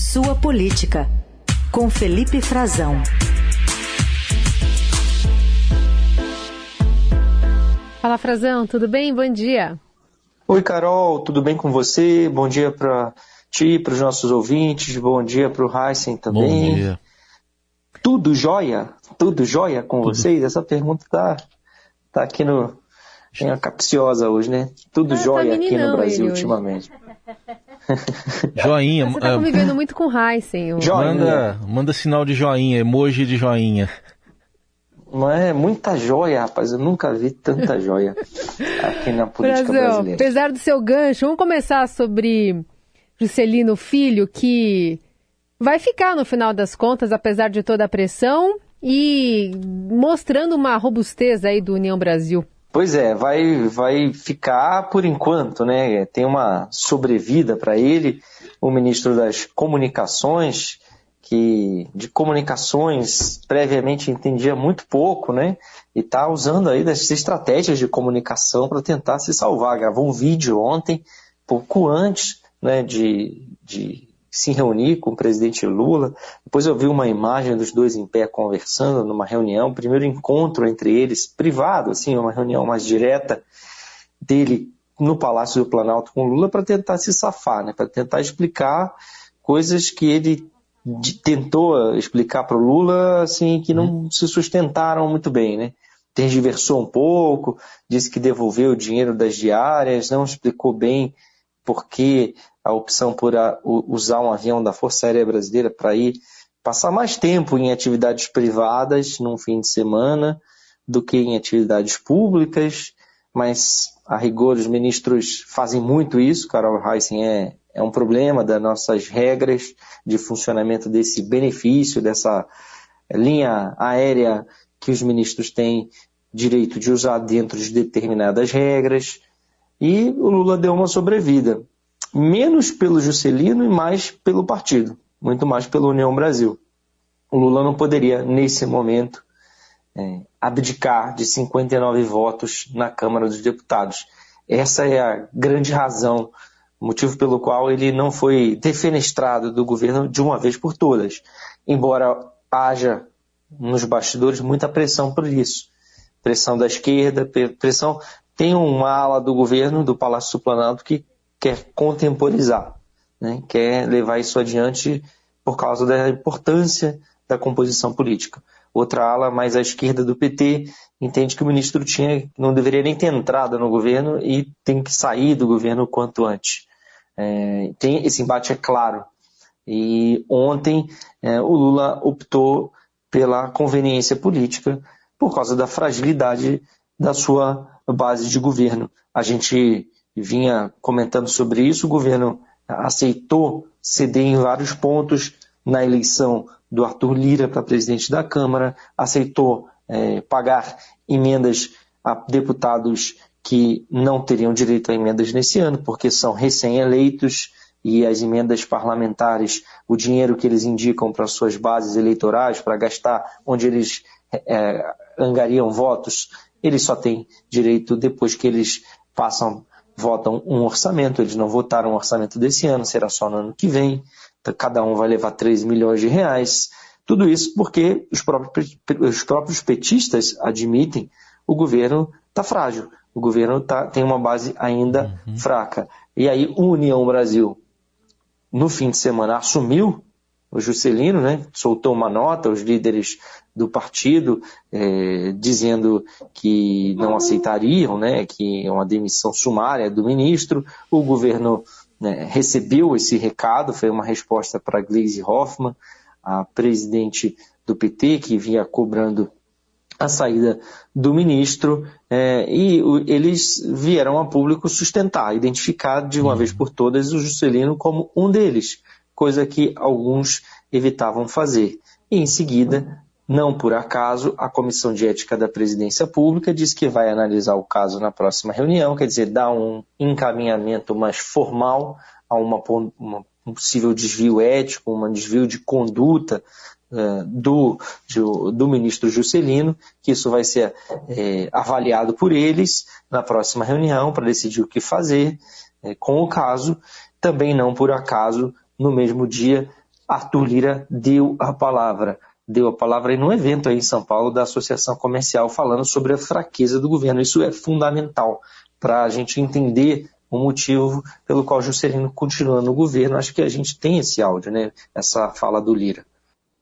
Sua Política, com Felipe Frazão. Fala, Frazão, tudo bem? Bom dia. Oi, Carol, tudo bem com você? Bom dia para ti, para os nossos ouvintes, bom dia para o Heisen também. Bom dia. Tudo jóia? Tudo jóia com tudo. vocês? Essa pergunta tá, tá aqui no. É capciosa hoje, né? Tudo ah, jóia tá aqui no Brasil ultimamente. Joinha. Você tá convivendo muito com o Heisen. Manda, manda sinal de joinha, emoji de joinha. Não é muita joia, rapaz. Eu nunca vi tanta joia aqui na política Brasil, brasileira. Apesar do seu gancho, vamos começar sobre Juscelino Filho, que vai ficar no final das contas, apesar de toda a pressão, e mostrando uma robustez aí do União Brasil. Pois é, vai, vai ficar por enquanto, né? Tem uma sobrevida para ele. O ministro das Comunicações, que de comunicações previamente entendia muito pouco, né? E está usando aí das estratégias de comunicação para tentar se salvar. Gravou um vídeo ontem, pouco antes né, de, de se reunir com o presidente Lula. Depois eu vi uma imagem dos dois em pé conversando numa reunião, primeiro encontro entre eles, privado, assim, uma reunião mais direta dele no Palácio do Planalto com Lula para tentar se safar, né, para tentar explicar coisas que ele tentou explicar para o Lula, assim, que não uhum. se sustentaram muito bem, né? Tergiversou um pouco, disse que devolveu o dinheiro das diárias, não explicou bem por que a opção por a, usar um avião da Força Aérea Brasileira para ir passar mais tempo em atividades privadas num fim de semana do que em atividades públicas, mas a rigor os ministros fazem muito isso, Carol Heissen é, é um problema das nossas regras de funcionamento desse benefício, dessa linha aérea que os ministros têm direito de usar dentro de determinadas regras, e o Lula deu uma sobrevida menos pelo Juscelino e mais pelo partido, muito mais pela União Brasil. O Lula não poderia, nesse momento, é, abdicar de 59 votos na Câmara dos Deputados. Essa é a grande razão, motivo pelo qual ele não foi defenestrado do governo de uma vez por todas, embora haja nos bastidores muita pressão por isso. Pressão da esquerda, pressão. Tem uma ala do governo, do Palácio do Planalto, que quer contemporizar, né? quer levar isso adiante por causa da importância da composição política. Outra ala, mais à esquerda do PT, entende que o ministro tinha, não deveria nem ter entrado no governo e tem que sair do governo o quanto antes. É, tem, esse embate é claro. E ontem é, o Lula optou pela conveniência política por causa da fragilidade da sua base de governo. A gente vinha comentando sobre isso, o governo aceitou ceder em vários pontos na eleição do Arthur Lira para presidente da Câmara, aceitou é, pagar emendas a deputados que não teriam direito a emendas nesse ano, porque são recém-eleitos e as emendas parlamentares, o dinheiro que eles indicam para suas bases eleitorais, para gastar onde eles é, angariam votos, eles só têm direito depois que eles passam votam um orçamento, eles não votaram o orçamento desse ano, será só no ano que vem, então, cada um vai levar 3 milhões de reais. Tudo isso porque os próprios, os próprios petistas admitem o governo está frágil, o governo tá, tem uma base ainda uhum. fraca. E aí, União Brasil, no fim de semana, assumiu o Juscelino, né, soltou uma nota, os líderes do partido, é, dizendo que não aceitariam, né, que é uma demissão sumária do ministro. O governo né, recebeu esse recado, foi uma resposta para Gleisi Hoffmann, a presidente do PT, que vinha cobrando a saída do ministro, é, e o, eles vieram a público sustentar, identificar de uma uhum. vez por todas o Juscelino como um deles coisa que alguns evitavam fazer. E em seguida, não por acaso, a Comissão de Ética da Presidência Pública diz que vai analisar o caso na próxima reunião, quer dizer, dar um encaminhamento mais formal a uma, uma um possível desvio ético, um desvio de conduta uh, do, de, do ministro Juscelino, que isso vai ser é, avaliado por eles na próxima reunião para decidir o que fazer é, com o caso. Também não por acaso no mesmo dia, Arthur Lira deu a palavra. Deu a palavra em um evento aí em São Paulo da Associação Comercial falando sobre a fraqueza do governo. Isso é fundamental para a gente entender o motivo pelo qual Juscelino continua no governo. Acho que a gente tem esse áudio, né? essa fala do Lira.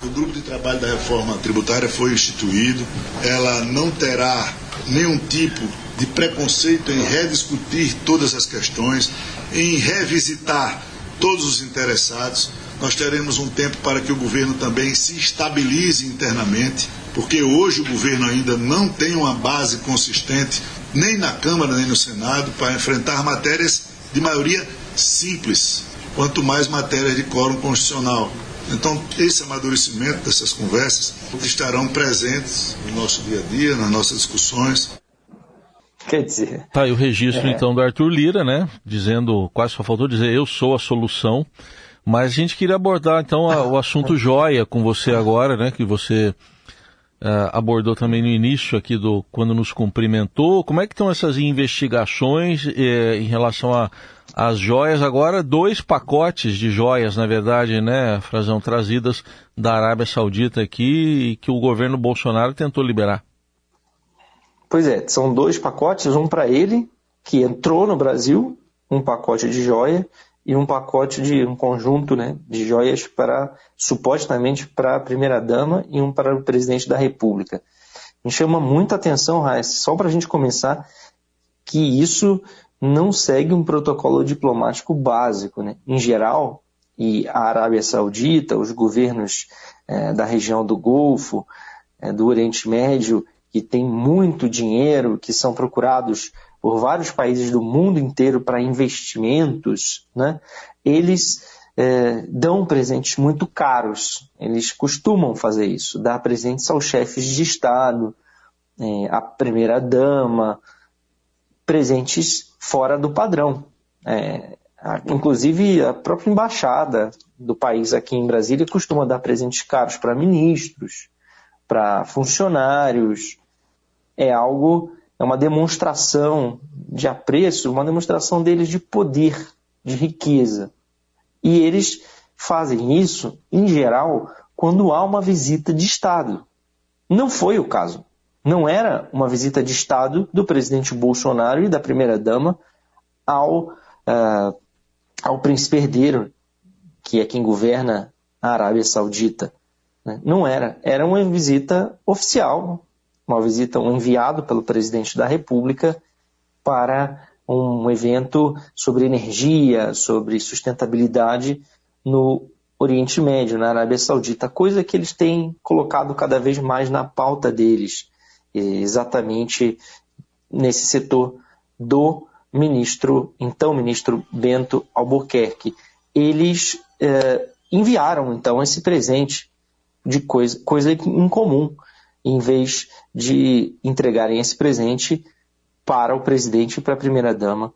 O grupo de trabalho da reforma tributária foi instituído, ela não terá nenhum tipo de preconceito em rediscutir todas as questões, em revisitar todos os interessados. Nós teremos um tempo para que o governo também se estabilize internamente, porque hoje o governo ainda não tem uma base consistente, nem na Câmara nem no Senado, para enfrentar matérias de maioria simples, quanto mais matérias de quórum constitucional. Então, esse amadurecimento dessas conversas estarão presentes no nosso dia a dia, nas nossas discussões. Quer dizer. Tá aí o registro, é... então, do Arthur Lira, né? Dizendo, quase só faltou dizer, eu sou a solução. Mas a gente queria abordar, então, a, o assunto joia com você agora, né? Que você uh, abordou também no início aqui do quando nos cumprimentou. Como é que estão essas investigações eh, em relação as joias agora, dois pacotes de joias, na verdade, né, Frazão, trazidas da Arábia Saudita aqui e que o governo Bolsonaro tentou liberar. Pois é, são dois pacotes, um para ele, que entrou no Brasil, um pacote de joia e um pacote de um conjunto né, de joias para supostamente para a primeira dama e um para o presidente da República. Me chama muita atenção, Raíssa, só para a gente começar, que isso não segue um protocolo diplomático básico. Né? Em geral, e a Arábia Saudita, os governos é, da região do Golfo, é, do Oriente Médio, que têm muito dinheiro, que são procurados por vários países do mundo inteiro para investimentos, né? eles é, dão presentes muito caros. Eles costumam fazer isso, dar presentes aos chefes de Estado, é, à primeira-dama, presentes fora do padrão. É, inclusive, a própria embaixada do país aqui em Brasília costuma dar presentes caros para ministros, para funcionários. É algo, é uma demonstração de apreço, uma demonstração deles de poder, de riqueza. E eles fazem isso, em geral, quando há uma visita de Estado. Não foi o caso não era uma visita de Estado do presidente Bolsonaro e da primeira-dama ao, uh, ao príncipe herdeiro, que é quem governa a Arábia Saudita. Né? Não era. Era uma visita oficial, uma visita, um enviado pelo presidente da República para um evento sobre energia, sobre sustentabilidade no Oriente Médio, na Arábia Saudita, coisa que eles têm colocado cada vez mais na pauta deles exatamente nesse setor do ministro, então ministro Bento Albuquerque. Eles é, enviaram então esse presente de coisa, coisa incomum, em vez de entregarem esse presente para o presidente e para a primeira-dama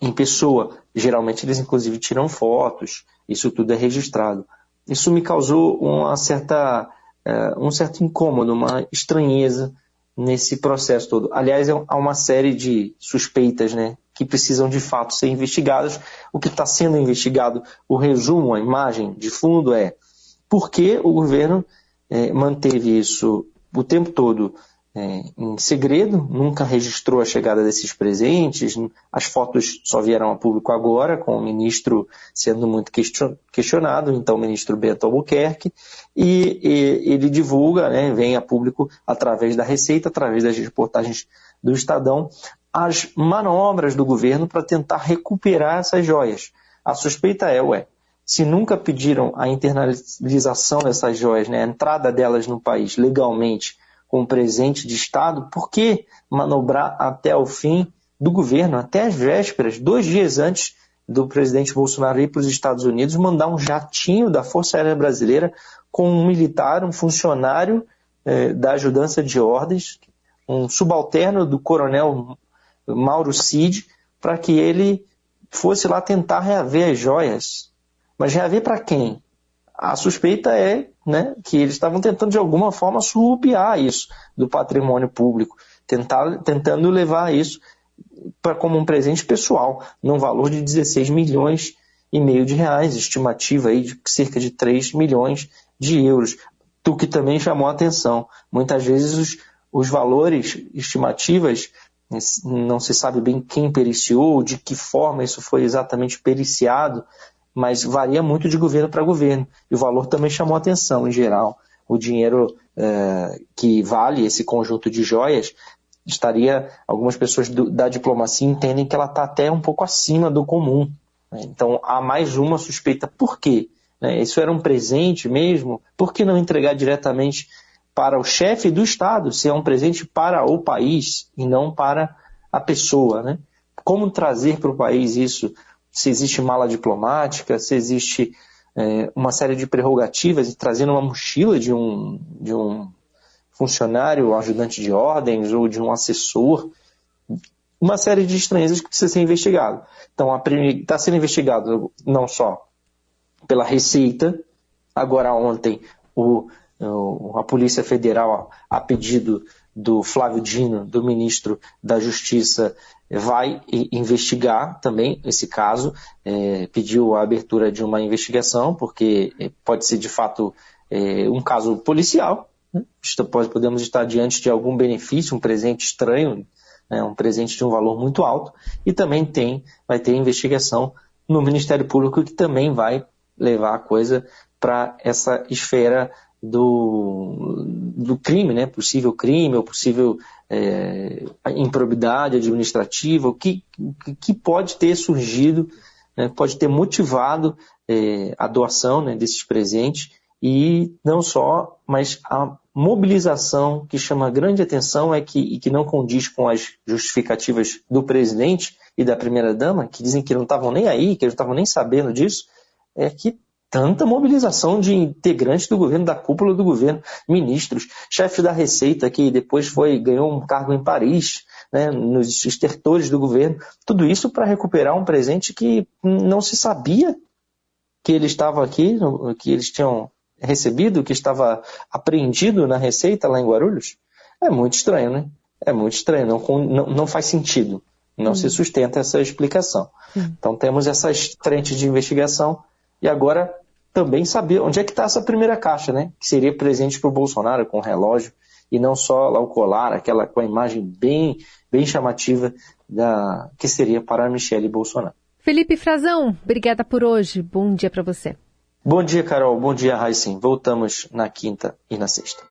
em pessoa. Geralmente eles inclusive tiram fotos, isso tudo é registrado. Isso me causou uma certa, uh, um certo incômodo, uma estranheza nesse processo todo. Aliás, é há uma série de suspeitas né, que precisam de fato ser investigadas. O que está sendo investigado, o resumo, a imagem de fundo é por que o governo é, manteve isso o tempo todo é, em segredo, nunca registrou a chegada desses presentes, as fotos só vieram a público agora, com o ministro sendo muito questionado, então o ministro Beto Albuquerque, e, e ele divulga, né, vem a público através da Receita, através das reportagens do Estadão, as manobras do governo para tentar recuperar essas joias. A suspeita é, ué, se nunca pediram a internalização dessas joias, né, a entrada delas no país legalmente, com presente de Estado, por que manobrar até o fim do governo, até as vésperas, dois dias antes do presidente Bolsonaro ir para os Estados Unidos, mandar um jatinho da Força Aérea Brasileira com um militar, um funcionário eh, da ajudança de ordens, um subalterno do coronel Mauro Cid, para que ele fosse lá tentar reaver as joias. Mas reaver para quem? A suspeita é né, que eles estavam tentando de alguma forma surrupiar isso do patrimônio público, tentar, tentando levar isso para como um presente pessoal, num valor de 16 milhões e meio de reais, estimativa aí de cerca de 3 milhões de euros, o que também chamou a atenção. Muitas vezes os, os valores estimativas não se sabe bem quem periciou, de que forma isso foi exatamente periciado, mas varia muito de governo para governo. E o valor também chamou atenção, em geral. O dinheiro é, que vale esse conjunto de joias estaria, algumas pessoas do, da diplomacia entendem que ela está até um pouco acima do comum. Né? Então há mais uma suspeita. Por quê? Né? Isso era um presente mesmo? Por que não entregar diretamente para o chefe do Estado, se é um presente para o país e não para a pessoa? Né? Como trazer para o país isso? Se existe mala diplomática, se existe é, uma série de prerrogativas e trazendo uma mochila de um, de um funcionário, ajudante de ordens ou de um assessor, uma série de estranhezas que precisa ser investigado. Então, está sendo investigado não só pela Receita, agora ontem o, o, a Polícia Federal, a pedido do Flávio Dino, do ministro da Justiça, vai investigar também esse caso, é, pediu a abertura de uma investigação, porque é, pode ser de fato é, um caso policial, né? pode, podemos estar diante de algum benefício, um presente estranho, né? um presente de um valor muito alto, e também tem, vai ter investigação no Ministério Público que também vai levar a coisa para essa esfera do, do crime, né? possível crime ou possível é, improbidade administrativa, o que, que pode ter surgido, né? pode ter motivado é, a doação né, desses presentes e não só, mas a mobilização que chama grande atenção é que, e que não condiz com as justificativas do presidente e da primeira-dama, que dizem que não estavam nem aí, que não estavam nem sabendo disso, é que tanta mobilização de integrantes do governo, da cúpula do governo, ministros, chefe da Receita, que depois foi ganhou um cargo em Paris, né, nos estertores do governo, tudo isso para recuperar um presente que não se sabia que ele estava aqui, que eles tinham recebido, que estava apreendido na Receita lá em Guarulhos. É muito estranho, né? É muito estranho, não, não, não faz sentido, não hum. se sustenta essa explicação. Hum. Então temos essas frentes de investigação e agora também saber onde é que está essa primeira caixa, né? Que seria presente para o Bolsonaro com o relógio e não só lá o colar, aquela com a imagem bem, bem chamativa da que seria para Michele Bolsonaro. Felipe Frazão, obrigada por hoje. Bom dia para você. Bom dia, Carol. Bom dia, Raíssen. Voltamos na quinta e na sexta.